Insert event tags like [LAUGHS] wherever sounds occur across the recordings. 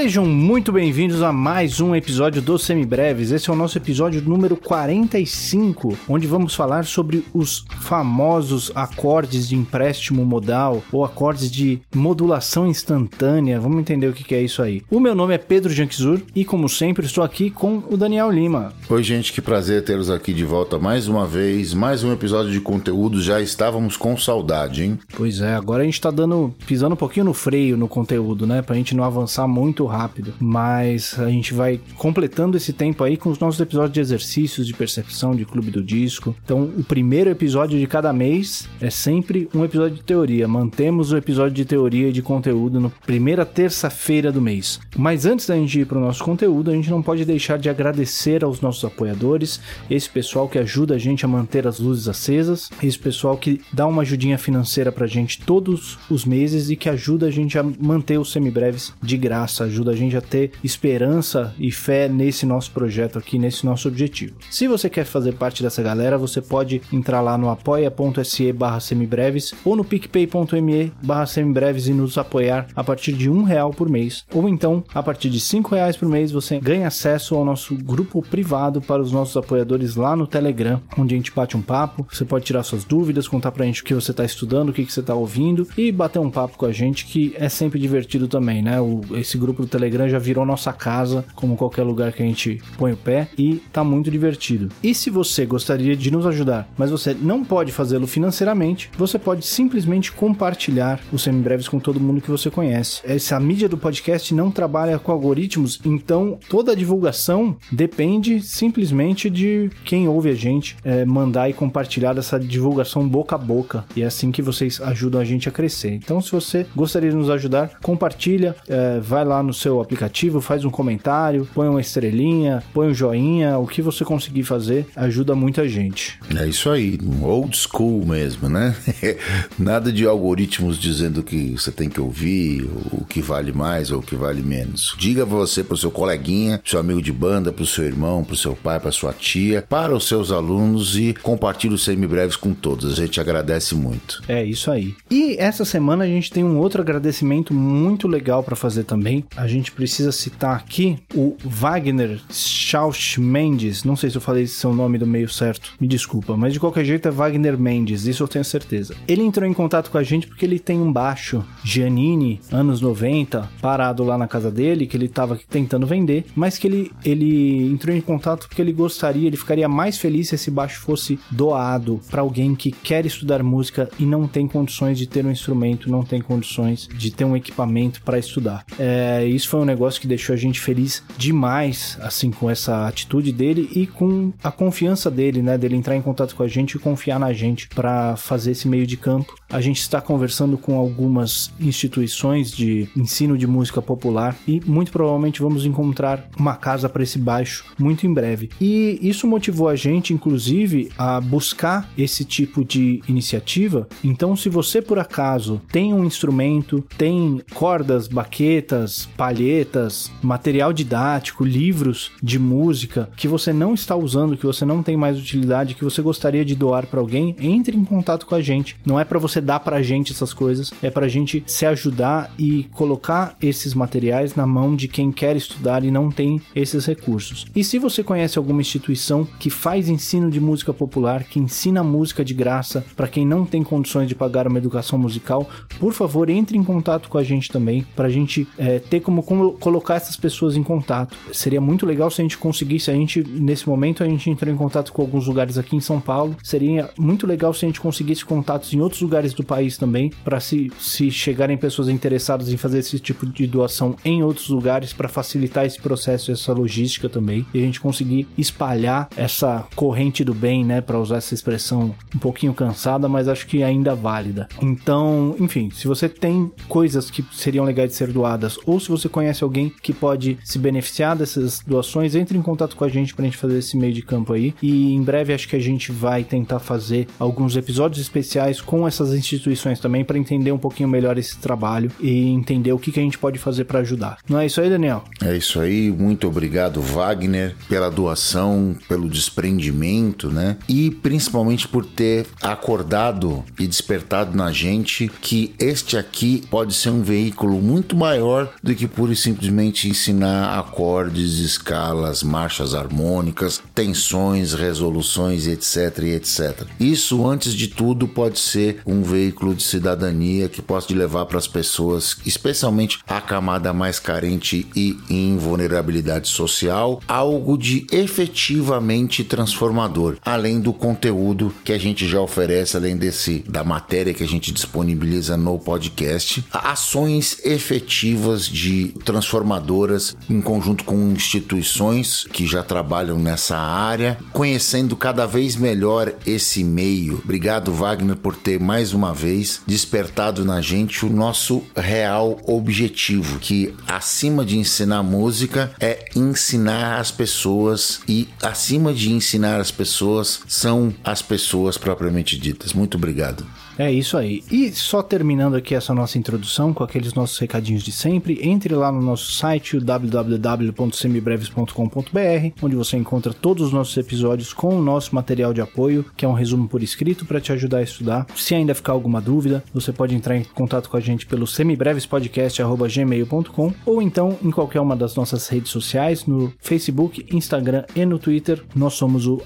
Sejam muito bem-vindos a mais um episódio do Semibreves. Esse é o nosso episódio número 45, onde vamos falar sobre os famosos acordes de empréstimo modal ou acordes de modulação instantânea. Vamos entender o que é isso aí. O meu nome é Pedro Janquizur e, como sempre, estou aqui com o Daniel Lima. Oi, gente, que prazer tê-los aqui de volta mais uma vez. Mais um episódio de conteúdo. Já estávamos com saudade, hein? Pois é, agora a gente tá dando, pisando um pouquinho no freio no conteúdo, né? Pra gente não avançar muito rápido. Mas a gente vai completando esse tempo aí com os nossos episódios de exercícios, de percepção, de clube do disco. Então, o primeiro episódio de cada mês é sempre um episódio de teoria. Mantemos o episódio de teoria e de conteúdo na primeira terça-feira do mês. Mas antes da gente ir pro nosso conteúdo, a gente não pode deixar de agradecer aos nossos apoiadores, esse pessoal que ajuda a gente a manter as luzes acesas, esse pessoal que dá uma ajudinha financeira pra gente todos os meses e que ajuda a gente a manter os semibreves de graça, ajuda a gente a ter esperança e fé nesse nosso projeto aqui, nesse nosso objetivo. Se você quer fazer parte dessa galera, você pode entrar lá no apoia.se barra semibreves ou no picpay.me barra semibreves e nos apoiar a partir de um real por mês. Ou então, a partir de cinco reais por mês, você ganha acesso ao nosso grupo privado para os nossos apoiadores lá no Telegram, onde a gente bate um papo, você pode tirar suas dúvidas, contar pra gente o que você está estudando, o que, que você está ouvindo e bater um papo com a gente, que é sempre divertido também, né? O, esse grupo Telegram já virou nossa casa, como qualquer lugar que a gente põe o pé, e tá muito divertido. E se você gostaria de nos ajudar, mas você não pode fazê-lo financeiramente, você pode simplesmente compartilhar os semibreves com todo mundo que você conhece. Essa mídia do podcast não trabalha com algoritmos, então toda a divulgação depende simplesmente de quem ouve a gente é, mandar e compartilhar essa divulgação boca a boca. E é assim que vocês ajudam a gente a crescer. Então, se você gostaria de nos ajudar, compartilha, é, vai lá no seu aplicativo, faz um comentário, põe uma estrelinha, põe um joinha, o que você conseguir fazer ajuda muita gente. É isso aí, old school mesmo, né? [LAUGHS] Nada de algoritmos dizendo que você tem que ouvir, o que vale mais ou o que vale menos. Diga você pro seu coleguinha, seu amigo de banda, pro seu irmão, pro seu pai, pra sua tia, para os seus alunos e compartilhe os semibreves com todos. A gente agradece muito. É isso aí. E essa semana a gente tem um outro agradecimento muito legal para fazer também. A gente precisa citar aqui o Wagner Schausch Mendes. Não sei se eu falei seu nome do meio certo, me desculpa, mas de qualquer jeito é Wagner Mendes, isso eu tenho certeza. Ele entrou em contato com a gente porque ele tem um baixo Giannini, anos 90, parado lá na casa dele, que ele tava tentando vender, mas que ele, ele entrou em contato porque ele gostaria, ele ficaria mais feliz se esse baixo fosse doado para alguém que quer estudar música e não tem condições de ter um instrumento, não tem condições de ter um equipamento para estudar. É, isso foi um negócio que deixou a gente feliz demais, assim, com essa atitude dele e com a confiança dele, né, dele entrar em contato com a gente e confiar na gente para fazer esse meio de campo. A gente está conversando com algumas instituições de ensino de música popular e muito provavelmente vamos encontrar uma casa para esse baixo muito em breve. E isso motivou a gente, inclusive, a buscar esse tipo de iniciativa. Então, se você por acaso tem um instrumento, tem cordas, baquetas, palhetas, material didático, livros de música que você não está usando, que você não tem mais utilidade, que você gostaria de doar para alguém, entre em contato com a gente. Não é para você dar para a gente essas coisas, é para a gente se ajudar e colocar esses materiais na mão de quem quer estudar e não tem esses recursos. E se você conhece alguma instituição que faz ensino de música popular, que ensina música de graça para quem não tem condições de pagar uma educação musical, por favor, entre em contato com a gente também, para a gente é, ter como, como colocar essas pessoas em contato. Seria muito legal se a gente conseguisse, a gente, nesse momento, a gente entrou em contato com alguns lugares aqui em São Paulo, seria muito legal se a gente conseguisse contatos em outros lugares do país também, para se, se chegarem pessoas interessadas em fazer esse tipo de doação em outros lugares, para facilitar esse processo, essa logística também, e a gente conseguir espalhar essa corrente do bem, né, para usar essa expressão um pouquinho cansada, mas acho que ainda válida. Então, enfim, se você tem coisas que seriam legais de ser doadas, ou se você conhece alguém que pode se beneficiar dessas doações, entre em contato com a gente pra gente fazer esse meio de campo aí. E em breve acho que a gente vai tentar fazer alguns episódios especiais com essas instituições também para entender um pouquinho melhor esse trabalho e entender o que, que a gente pode fazer para ajudar. Não é isso aí, Daniel? É isso aí, muito obrigado, Wagner, pela doação, pelo desprendimento, né? E principalmente por ter acordado e despertado na gente que este aqui pode ser um veículo muito maior do que pura e simplesmente ensinar acordes, escalas, marchas harmônicas, tensões, resoluções, etc, etc. Isso, antes de tudo, pode ser um veículo de cidadania que possa levar para as pessoas, especialmente a camada mais carente e em vulnerabilidade social, algo de efetivamente transformador, além do conteúdo que a gente já oferece, além desse da matéria que a gente disponibiliza no podcast, ações efetivas de transformadoras em conjunto com instituições que já trabalham nessa área, conhecendo cada vez melhor esse meio. Obrigado, Wagner, por ter mais uma vez despertado na gente o nosso real objetivo, que acima de ensinar música é ensinar as pessoas e acima de ensinar as pessoas são as pessoas propriamente ditas. Muito obrigado. É isso aí. E só terminando aqui essa nossa introdução com aqueles nossos recadinhos de sempre, entre lá no nosso site www.semibreves.com.br, onde você encontra todos os nossos episódios com o nosso material de apoio, que é um resumo por escrito para te ajudar a estudar. Se ainda ficar alguma dúvida, você pode entrar em contato com a gente pelo semibrevespodcast@gmail.com ou então em qualquer uma das nossas redes sociais, no Facebook, Instagram e no Twitter. Nós somos o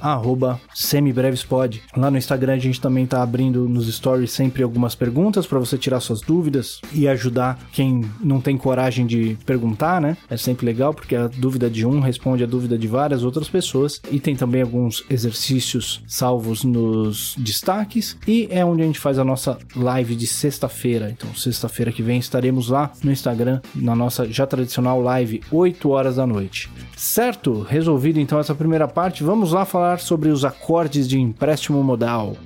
semibrevespod. Lá no Instagram a gente também está abrindo nos stories sempre algumas perguntas para você tirar suas dúvidas e ajudar quem não tem coragem de perguntar, né? É sempre legal porque a dúvida de um responde a dúvida de várias outras pessoas e tem também alguns exercícios salvos nos destaques e é onde a gente faz a nossa live de sexta-feira. Então, sexta-feira que vem estaremos lá no Instagram na nossa já tradicional live 8 horas da noite. Certo? Resolvido então essa primeira parte, vamos lá falar sobre os acordes de empréstimo modal.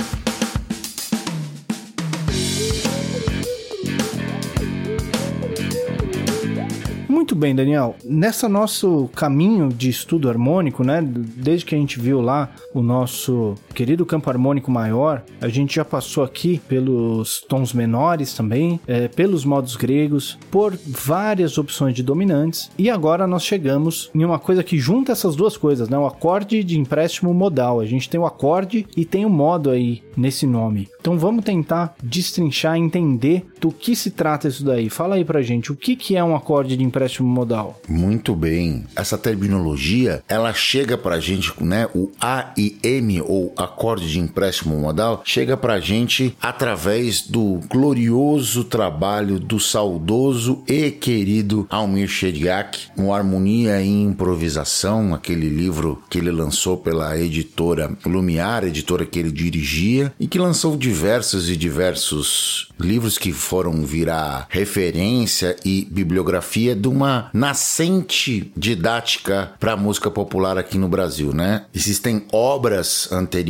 Bem, Daniel. Nessa nosso caminho de estudo harmônico, né, desde que a gente viu lá o nosso querido campo harmônico maior, a gente já passou aqui pelos tons menores também, é, pelos modos gregos, por várias opções de dominantes, e agora nós chegamos em uma coisa que junta essas duas coisas, né, o acorde de empréstimo modal. A gente tem o acorde e tem o modo aí nesse nome. Então vamos tentar destrinchar, entender do que se trata isso daí. Fala aí pra gente, o que, que é um acorde de empréstimo modal? Muito bem. Essa terminologia, ela chega pra gente, né? O A e M, ou acorde de empréstimo modal, chega pra gente através do glorioso trabalho do saudoso e querido Almir Shediak, no Harmonia e Improvisação, aquele livro que ele lançou pela editora Lumiar, editora que ele dirigia, e que lançou diversos e diversos livros que foram virar referência e bibliografia de uma nascente didática para a música popular aqui no Brasil, né? Existem obras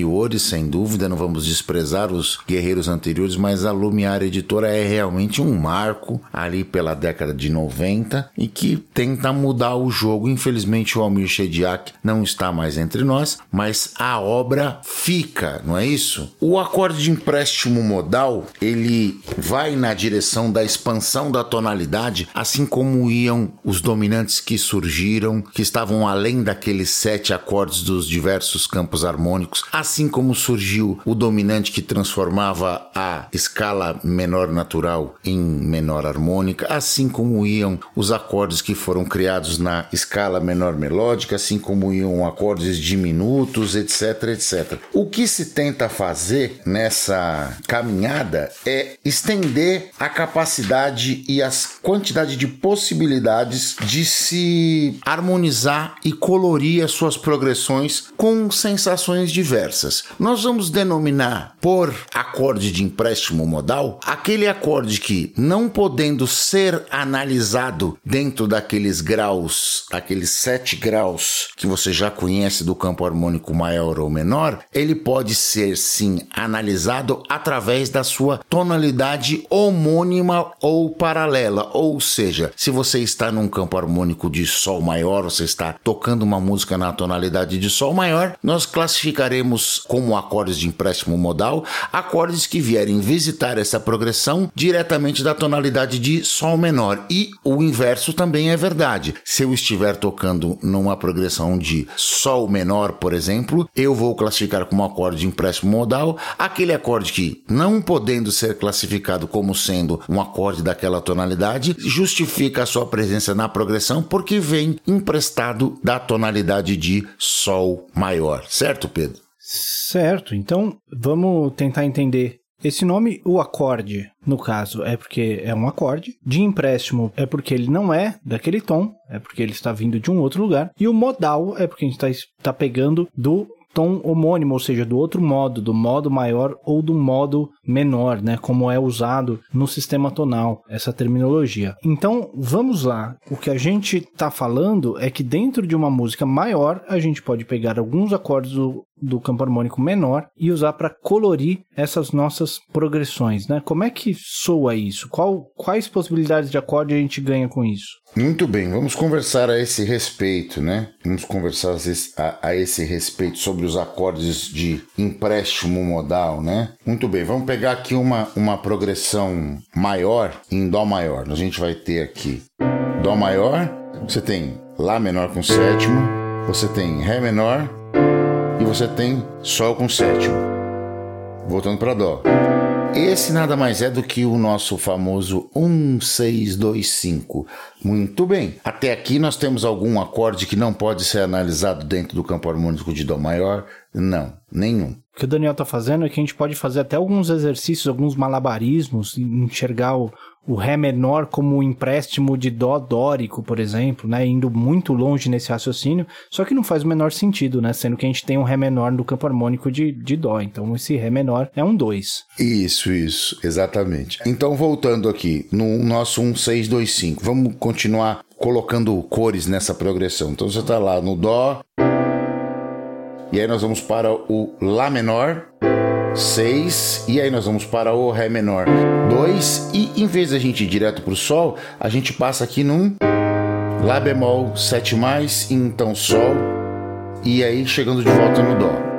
anteriores, sem dúvida, não vamos desprezar os guerreiros anteriores, mas a Lumiar Editora é realmente um marco ali pela década de 90 e que tenta mudar o jogo. Infelizmente, o Almir Shediak não está mais entre nós, mas a obra fica, não é isso? O acorde de empréstimo modal, ele vai na direção da expansão da tonalidade, assim como iam os dominantes que surgiram, que estavam além daqueles sete acordes dos diversos campos harmônicos, assim como surgiu o dominante que transformava a escala menor natural em menor harmônica, assim como iam os acordes que foram criados na escala menor melódica, assim como iam acordes diminutos, etc, etc. O que se tenta fazer nessa caminhada é estender a capacidade e a quantidade de possibilidades de se harmonizar e colorir as suas progressões com sensações diversas. Nós vamos denominar por acorde de empréstimo modal aquele acorde que, não podendo ser analisado dentro daqueles graus, aqueles sete graus que você já conhece do campo harmônico maior ou menor, ele pode ser sim analisado através da sua tonalidade homônima ou paralela, ou seja, se você está num campo harmônico de Sol maior, você está tocando uma música na tonalidade de Sol maior, nós classificaremos como acordes de empréstimo modal acordes que vierem visitar essa progressão diretamente da tonalidade de Sol menor. E o inverso também é verdade. Se eu estiver tocando numa progressão de Sol menor, por exemplo, eu vou classificar como acorde de empréstimo modal aquele acorde que, não podendo ser classificado como sendo um acorde daquela tonalidade, justifica a sua presença na progressão porque vem emprestado da tonalidade de Sol maior, certo, Pedro? Certo, então vamos tentar entender. Esse nome, o acorde, no caso, é porque é um acorde. De empréstimo é porque ele não é daquele tom, é porque ele está vindo de um outro lugar. E o modal é porque a gente está tá pegando do tom homônimo, ou seja, do outro modo, do modo maior ou do modo menor, né? Como é usado no sistema tonal, essa terminologia. Então, vamos lá. O que a gente está falando é que dentro de uma música maior, a gente pode pegar alguns acordes do, do campo harmônico menor e usar para colorir essas nossas progressões, né? Como é que soa isso? Qual, quais possibilidades de acorde a gente ganha com isso? Muito bem, vamos conversar a esse respeito, né? Vamos conversar a, a esse respeito sobre os acordes de empréstimo modal, né? Muito bem, vamos pegar aqui uma, uma progressão maior em Dó maior. A gente vai ter aqui Dó maior, você tem Lá menor com sétimo, você tem Ré menor você tem Sol com sétimo. Voltando para Dó. Esse nada mais é do que o nosso famoso 1625. Muito bem. Até aqui nós temos algum acorde que não pode ser analisado dentro do campo harmônico de Dó maior? Não, nenhum. Que o Daniel está fazendo é que a gente pode fazer até alguns exercícios, alguns malabarismos, enxergar o, o Ré menor como um empréstimo de Dó dórico, por exemplo, né? Indo muito longe nesse raciocínio, só que não faz o menor sentido, né? Sendo que a gente tem um Ré menor no campo harmônico de, de Dó. Então esse Ré menor é um 2. Isso, isso, exatamente. Então voltando aqui, no nosso 1625, vamos continuar colocando cores nessa progressão. Então você está lá no Dó. E aí nós vamos para o Lá menor. 6, e aí nós vamos para o Ré menor 2, e em vez da gente ir direto para o Sol, a gente passa aqui num Lá bemol 7, então Sol, e aí chegando de volta no Dó.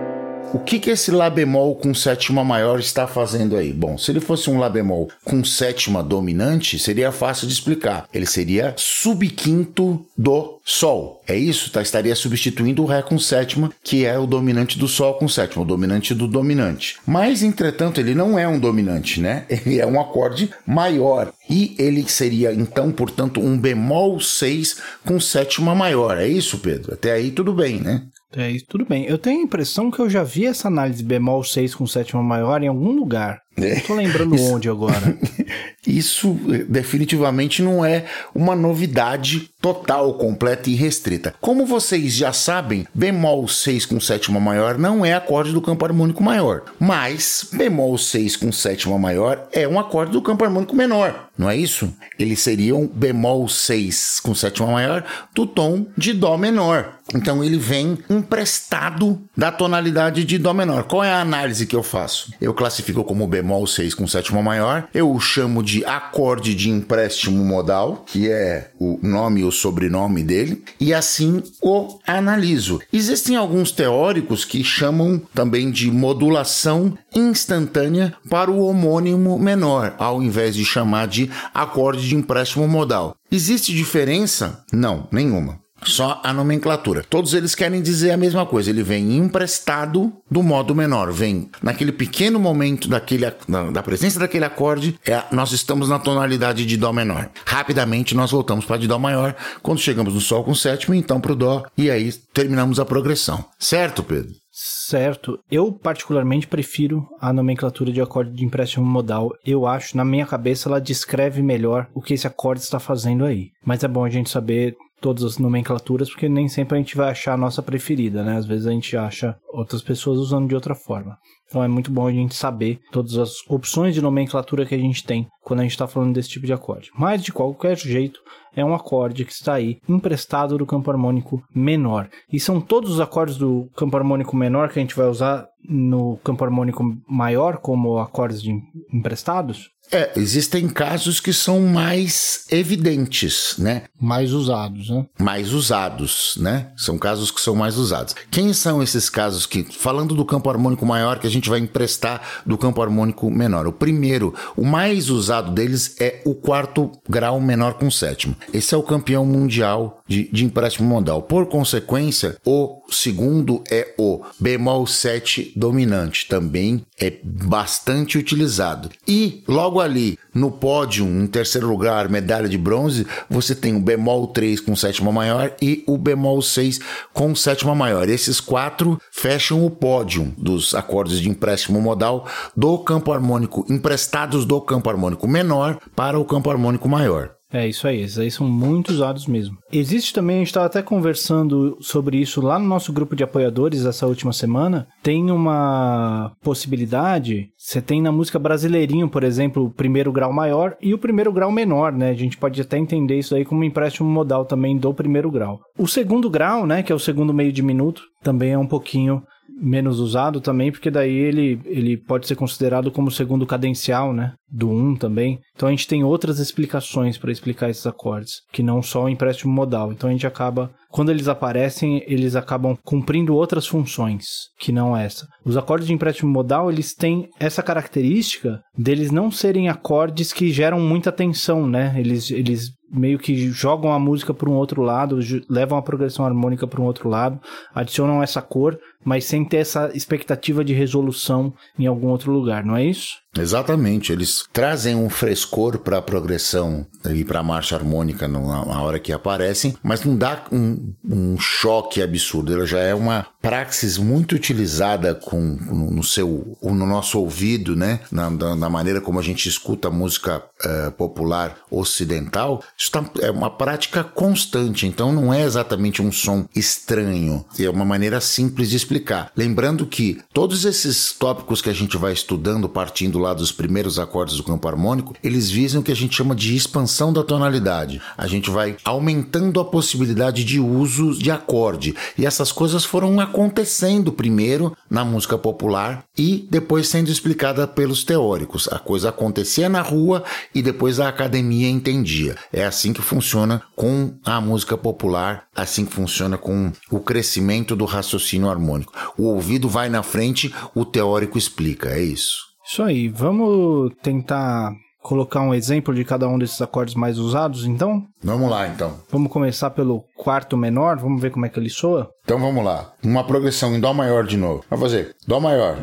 O que, que esse Lá bemol com sétima maior está fazendo aí? Bom, se ele fosse um Lá bemol com sétima dominante, seria fácil de explicar. Ele seria subquinto do Sol. É isso? Tá? Estaria substituindo o Ré com sétima, que é o dominante do Sol com sétima, o dominante do dominante. Mas, entretanto, ele não é um dominante, né? [LAUGHS] Ele é um acorde maior. E ele seria, então, portanto, um bemol 6 com sétima maior. É isso, Pedro? Até aí tudo bem, né? É isso, tudo bem. Eu tenho a impressão que eu já vi essa análise bemol 6 com sétima maior em algum lugar. É. Não tô lembrando isso, onde agora. [LAUGHS] Isso eh, definitivamente não é uma novidade total, completa e restrita. Como vocês já sabem, bemol 6 com sétima maior não é acorde do campo harmônico maior, mas bemol 6 com sétima maior é um acorde do campo harmônico menor, não é isso? Ele seria um bemol 6 com sétima maior do tom de dó menor. Então ele vem emprestado da tonalidade de dó menor. Qual é a análise que eu faço? Eu classifico como bemol 6 com sétima maior, eu o chamo de acorde de empréstimo modal, que é o nome e o sobrenome dele, e assim o analiso. Existem alguns teóricos que chamam também de modulação instantânea para o homônimo menor, ao invés de chamar de acorde de empréstimo modal. Existe diferença? Não, nenhuma. Só a nomenclatura. Todos eles querem dizer a mesma coisa. Ele vem emprestado do modo menor. Vem naquele pequeno momento daquele, da presença daquele acorde, é, nós estamos na tonalidade de Dó menor. Rapidamente nós voltamos para de Dó maior quando chegamos no Sol com sétimo, então para o Dó, e aí terminamos a progressão. Certo, Pedro? Certo. Eu, particularmente, prefiro a nomenclatura de acorde de empréstimo modal. Eu acho, na minha cabeça, ela descreve melhor o que esse acorde está fazendo aí. Mas é bom a gente saber todas as nomenclaturas, porque nem sempre a gente vai achar a nossa preferida, né? Às vezes a gente acha outras pessoas usando de outra forma. Então é muito bom a gente saber todas as opções de nomenclatura que a gente tem quando a gente está falando desse tipo de acorde. Mas de qualquer jeito, é um acorde que está aí emprestado do campo harmônico menor. E são todos os acordes do campo harmônico menor que a gente vai usar no campo harmônico maior como acordes de emprestados? É, existem casos que são mais evidentes, né? Mais usados, né? Mais usados, né? São casos que são mais usados. Quem são esses casos que, falando do campo harmônico maior, que a gente vai emprestar do campo harmônico menor? O primeiro, o mais usado deles é o quarto grau menor com sétimo. Esse é o campeão mundial de, de empréstimo modal. Por consequência, o segundo é o bemol 7 dominante, também é bastante utilizado. E logo ali no pódio, em terceiro lugar, medalha de bronze, você tem o bemol 3 com sétima maior e o bemol 6 com sétima maior. Esses quatro fecham o pódio dos acordes de empréstimo modal do campo harmônico, emprestados do campo harmônico menor para o campo harmônico maior. É isso aí, esses aí são muito usados mesmo. Existe também, a gente estava até conversando sobre isso lá no nosso grupo de apoiadores essa última semana. Tem uma possibilidade, você tem na música brasileirinho, por exemplo, o primeiro grau maior e o primeiro grau menor, né? A gente pode até entender isso aí como um empréstimo modal também do primeiro grau. O segundo grau, né, que é o segundo meio diminuto, também é um pouquinho menos usado também, porque daí ele, ele pode ser considerado como segundo cadencial, né? Do 1 um também. Então a gente tem outras explicações para explicar esses acordes, que não só o empréstimo modal. Então a gente acaba, quando eles aparecem, eles acabam cumprindo outras funções, que não essa. Os acordes de empréstimo modal, eles têm essa característica deles não serem acordes que geram muita tensão, né? Eles, eles meio que jogam a música para um outro lado, levam a progressão harmônica para um outro lado, adicionam essa cor, mas sem ter essa expectativa de resolução em algum outro lugar, não é isso? Exatamente, eles trazem um frescor para a progressão e para a marcha harmônica na hora que aparecem, mas não dá um, um, choque absurdo. Ela já é uma praxis muito utilizada com, no, seu, no nosso ouvido, né? Na, na maneira como a gente escuta a música uh, popular ocidental. Isso tá, é uma prática constante, então não é exatamente um som estranho. É uma maneira simples de explicar. Lembrando que todos esses tópicos que a gente vai estudando partindo lá dos primeiros acordes do campo harmônico, eles visam o que a gente chama de expansão da tonalidade. A gente vai aumentando a possibilidade de uso de acorde. E essas coisas foram acontecendo primeiro na música popular e depois sendo explicada pelos teóricos. A coisa acontecia na rua e depois a academia entendia. É assim que funciona com a música popular, assim que funciona com o crescimento do raciocínio harmônico. O ouvido vai na frente, o teórico explica. É isso. Isso aí, vamos tentar colocar um exemplo de cada um desses acordes mais usados, então? Vamos lá, então. Vamos começar pelo quarto menor, vamos ver como é que ele soa? Então vamos lá. Uma progressão em Dó maior de novo. Vamos fazer Dó maior,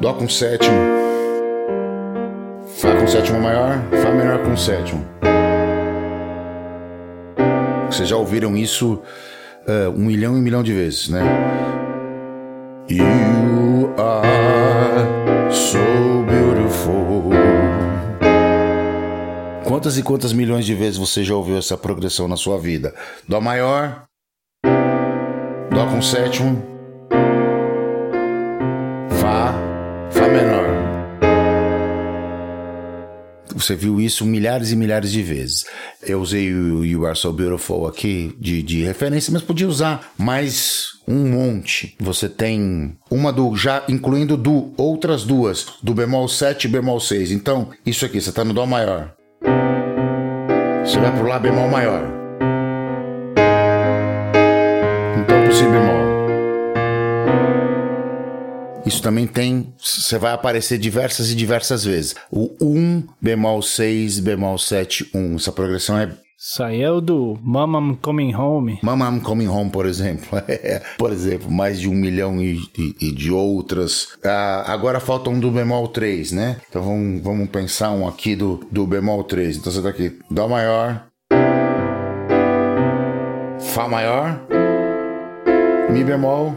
Dó com sétimo, Fá com sétimo maior, Fá menor com sétimo. Vocês já ouviram isso uh, um milhão e um milhão de vezes, né? You are so beautiful. Quantas e quantas milhões de vezes você já ouviu essa progressão na sua vida? Dó maior, Dó com sétimo, Você viu isso milhares e milhares de vezes. Eu usei o You Are So Beautiful aqui de, de referência, mas podia usar mais um monte. Você tem uma do já incluindo do outras duas, do bemol 7 e bemol 6. Então, isso aqui, você está no dó maior. Você vai pro lá bemol maior. Então pro si bemol. Isso também tem, você vai aparecer diversas e diversas vezes. O 1 bemol 6 bemol 7 1. Essa progressão é Saiu do Mama I'm Coming Home. Mama I'm Coming Home, por exemplo. [LAUGHS] por exemplo, mais de um milhão e, e, e de outras. Ah, agora falta um do bemol 3, né? Então vamos, vamos pensar um aqui do, do bemol 3. Então você tá aqui, Dó maior, Fá maior, Mi bemol,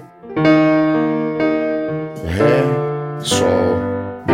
Ré, Sol, Dó.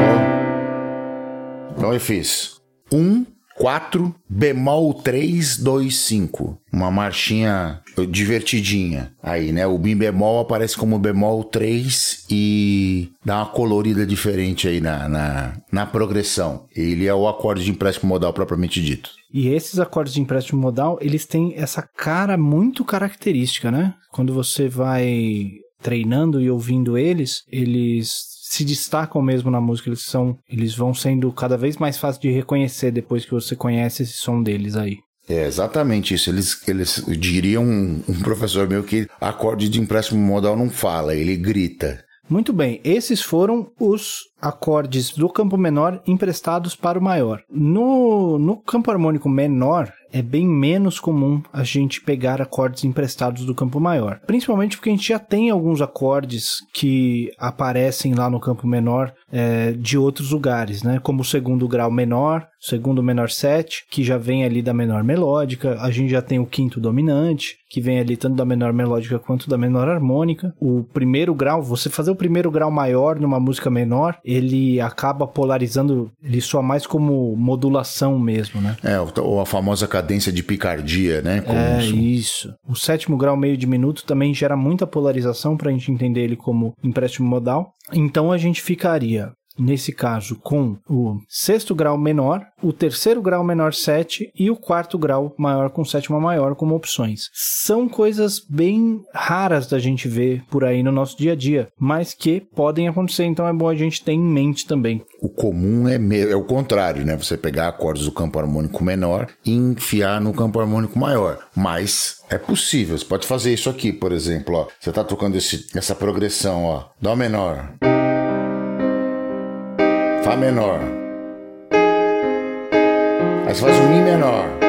Então eu fiz um 4, bemol 3, 2, 5. Uma marchinha divertidinha aí, né? O Mi bemol aparece como bemol 3 e dá uma colorida diferente aí na, na, na progressão. Ele é o acorde de empréstimo modal propriamente dito. E esses acordes de empréstimo modal, eles têm essa cara muito característica, né? Quando você vai treinando e ouvindo eles, eles se destacam mesmo na música, eles são, eles vão sendo cada vez mais fáceis de reconhecer depois que você conhece esse som deles aí. É exatamente isso. Eles, eles diriam um, um professor meu que acorde de empréstimo modal não fala, ele grita. Muito bem, esses foram os acordes do campo menor emprestados para o maior. No, no campo harmônico menor, é bem menos comum a gente pegar acordes emprestados do campo maior. Principalmente porque a gente já tem alguns acordes que aparecem lá no campo menor é, de outros lugares, né? Como o segundo grau menor, segundo menor 7, que já vem ali da menor melódica. A gente já tem o quinto dominante, que vem ali tanto da menor melódica quanto da menor harmônica. O primeiro grau, você fazer o primeiro grau maior numa música menor, ele acaba polarizando, ele soa mais como modulação mesmo, né? É, ou a famosa cadência de picardia, né? Como é, isso. O sétimo grau meio diminuto também gera muita polarização para a gente entender ele como empréstimo modal. Então a gente ficaria nesse caso com o sexto grau menor, o terceiro grau menor 7 e o quarto grau maior com sétima maior como opções. São coisas bem raras da gente ver por aí no nosso dia a dia, mas que podem acontecer, então é bom a gente ter em mente também. O comum é, é o contrário, né? Você pegar acordes do campo harmônico menor e enfiar no campo harmônico maior, mas é possível, você pode fazer isso aqui, por exemplo, ó. Você está tocando esse, essa progressão, ó, Dó menor. Fá menor. Aí você faz um Mi menor.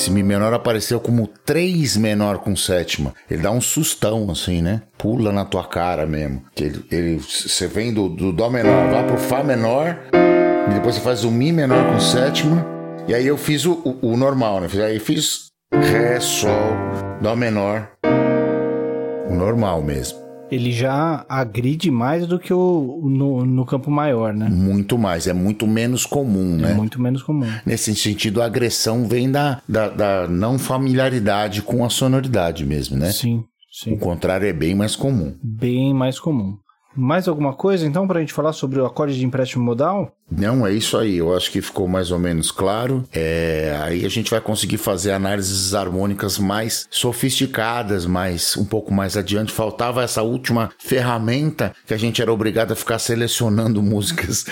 Esse Mi menor apareceu como 3 menor com sétima. Ele dá um sustão, assim, né? Pula na tua cara mesmo. Ele, ele, você vem do, do Dó menor, vai pro Fá menor, e depois você faz o Mi menor com sétima. E aí eu fiz o, o, o normal, né? Aí fiz Ré, Sol, Dó menor. O normal mesmo. Ele já agride mais do que o no, no campo maior, né? Muito mais, é muito menos comum, é né? Muito menos comum. Nesse sentido, a agressão vem da, da, da não familiaridade com a sonoridade mesmo, né? Sim, sim. O contrário é bem mais comum. Bem mais comum. Mais alguma coisa, então, para a gente falar sobre o acorde de empréstimo modal? Não, é isso aí. Eu acho que ficou mais ou menos claro. É, aí a gente vai conseguir fazer análises harmônicas mais sofisticadas, mais um pouco mais adiante. Faltava essa última ferramenta que a gente era obrigado a ficar selecionando [LAUGHS] músicas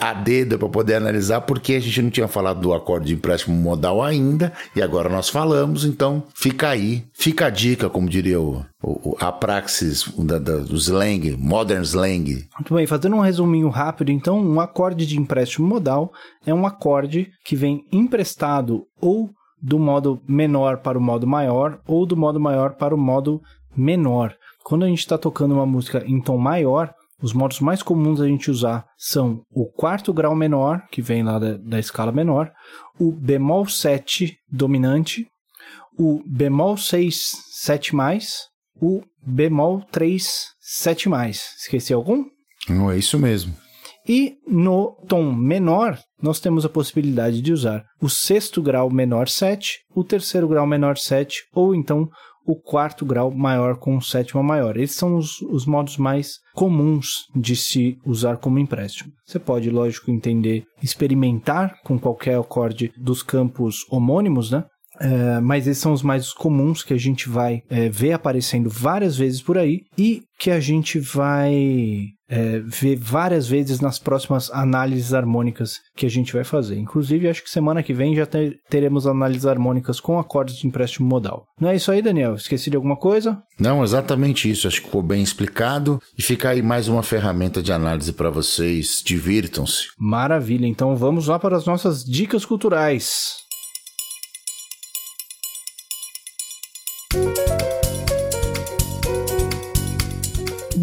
a dedo para poder analisar, porque a gente não tinha falado do acorde de empréstimo modal ainda, e agora nós falamos. Então, fica aí, fica a dica, como diria o a praxis da, da, do slang, modern slang. Muito bem, fazendo um resuminho rápido, então, um acorde acorde de empréstimo modal é um acorde que vem emprestado ou do modo menor para o modo maior ou do modo maior para o modo menor. Quando a gente está tocando uma música em tom maior, os modos mais comuns a gente usar são o quarto grau menor, que vem lá da, da escala menor, o bemol 7 dominante, o bemol 6 7 o bemol 3 7 Esqueci algum? Não é isso mesmo. E no tom menor, nós temos a possibilidade de usar o sexto grau menor 7, o terceiro grau menor 7, ou então o quarto grau maior com sétima maior. Esses são os, os modos mais comuns de se usar como empréstimo. Você pode, lógico, entender, experimentar com qualquer acorde dos campos homônimos, né? É, mas esses são os mais comuns que a gente vai é, ver aparecendo várias vezes por aí e que a gente vai é, ver várias vezes nas próximas análises harmônicas que a gente vai fazer. Inclusive, acho que semana que vem já ter, teremos análises harmônicas com acordes de empréstimo modal. Não é isso aí, Daniel? Esqueci de alguma coisa? Não, exatamente isso. Acho que ficou bem explicado. E fica aí mais uma ferramenta de análise para vocês. Divirtam-se. Maravilha. Então vamos lá para as nossas dicas culturais.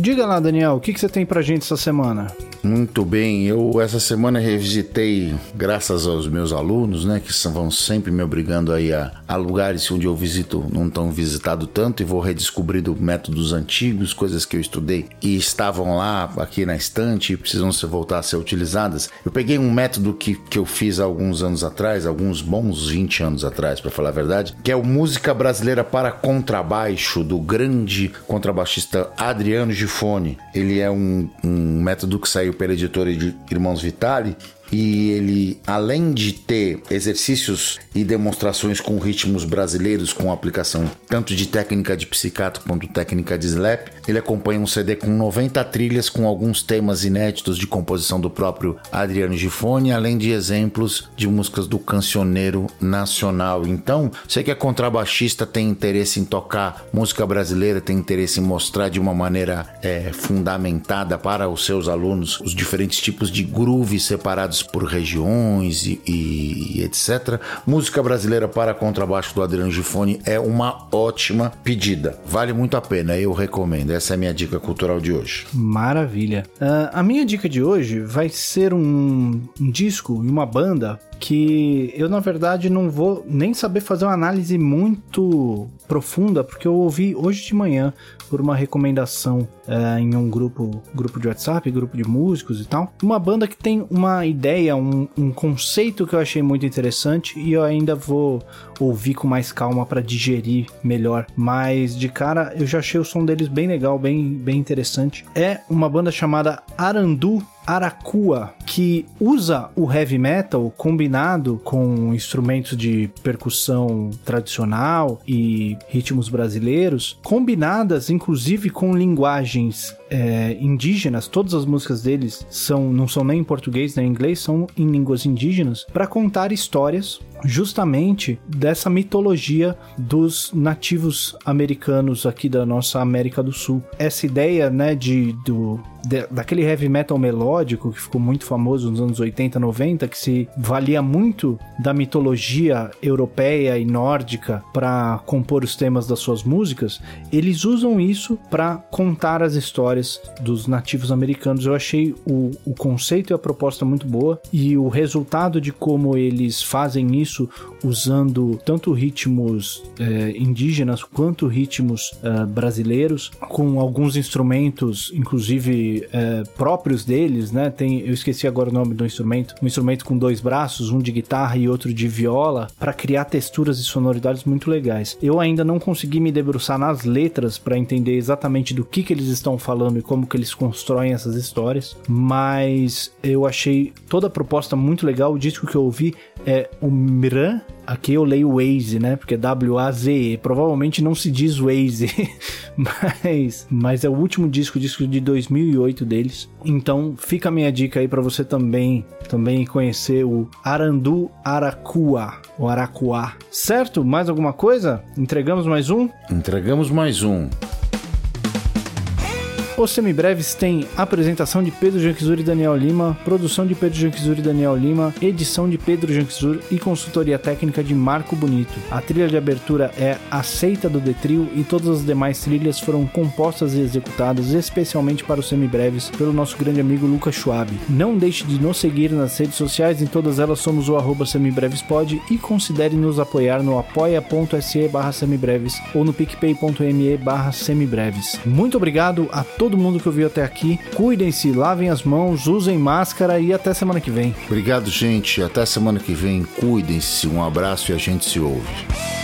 Diga lá, Daniel, o que, que você tem pra gente essa semana? Muito bem, eu essa semana revisitei, graças aos meus alunos, né, que vão sempre me obrigando aí a, a lugares onde eu visito não tão visitado tanto e vou redescobrindo métodos antigos, coisas que eu estudei e estavam lá aqui na estante e precisam se voltar a ser utilizadas. Eu peguei um método que, que eu fiz alguns anos atrás, alguns bons 20 anos atrás, para falar a verdade, que é o Música Brasileira para Contrabaixo, do grande contrabaixista Adriano Gifone. Ele é um, um método que saiu pela editora de Irmãos Vitali e ele, além de ter exercícios e demonstrações com ritmos brasileiros com aplicação tanto de técnica de psicato quanto técnica de slap, ele acompanha um CD com 90 trilhas com alguns temas inéditos de composição do próprio Adriano Gifone, além de exemplos de músicas do cancioneiro nacional. Então, você que é contrabaixista, tem interesse em tocar música brasileira, tem interesse em mostrar de uma maneira é, fundamentada para os seus alunos os diferentes tipos de grooves separados por regiões e, e, etc. Música brasileira para contrabaixo do Adriano Gifone é uma ótima pedida. Vale muito a pena, eu recomendo. Essa é a minha dica cultural de hoje. Maravilha. Uh, a minha dica de hoje vai ser um, um disco e uma banda que eu, na verdade, não vou nem saber fazer uma análise muito profunda, porque eu ouvi hoje de manhã por uma recomendação é, em um grupo, grupo de WhatsApp, grupo de músicos e tal. Uma banda que tem uma ideia, um, um conceito que eu achei muito interessante e eu ainda vou ouvir com mais calma para digerir melhor. Mas de cara eu já achei o som deles bem legal, bem, bem interessante. É uma banda chamada Arandu Aracua, que usa o heavy metal combinado com instrumentos de percussão tradicional e ritmos brasileiros, combinadas inclusive com linguagens é, indígenas. Todas as músicas deles são não são nem em português nem em inglês, são em línguas indígenas para contar histórias justamente dessa mitologia dos nativos americanos aqui da nossa América do Sul. Essa ideia, né, de, do, de, daquele heavy metal melódico que ficou muito famoso nos anos 80, 90, que se valia muito da mitologia europeia e nórdica para compor os temas das suas músicas, eles usam isso para contar as histórias dos nativos americanos. Eu achei o, o conceito e a proposta muito boa e o resultado de como eles fazem isso isso usando tanto ritmos é, indígenas quanto ritmos é, brasileiros, com alguns instrumentos, inclusive é, próprios deles, né? Tem, eu esqueci agora o nome do instrumento, um instrumento com dois braços, um de guitarra e outro de viola, para criar texturas e sonoridades muito legais. Eu ainda não consegui me debruçar nas letras para entender exatamente do que, que eles estão falando e como que eles constroem essas histórias, mas eu achei toda a proposta muito legal. O disco que eu ouvi é o Miran. Aqui eu leio Waze, né? Porque é W-A-Z-E. Provavelmente não se diz Waze, [LAUGHS] mas, mas é o último disco, disco de 2008 deles. Então fica a minha dica aí para você também, também conhecer o Arandu Aracua, o Aracuá. Certo? Mais alguma coisa? Entregamos mais um? Entregamos mais um. Os Semibreves tem apresentação de Pedro Janquizur e Daniel Lima, produção de Pedro Janquizur e Daniel Lima, edição de Pedro Janquizur e consultoria técnica de Marco Bonito. A trilha de abertura é Aceita do Detrio e todas as demais trilhas foram compostas e executadas especialmente para os Semibreves pelo nosso grande amigo Lucas Schwab. Não deixe de nos seguir nas redes sociais, em todas elas somos o arroba semibrevespod e considere nos apoiar no apoia.se barra semibreves ou no picpay.me barra semibreves. Muito obrigado a todos todo mundo que ouviu até aqui. Cuidem-se, lavem as mãos, usem máscara e até semana que vem. Obrigado, gente. Até semana que vem. Cuidem-se. Um abraço e a gente se ouve.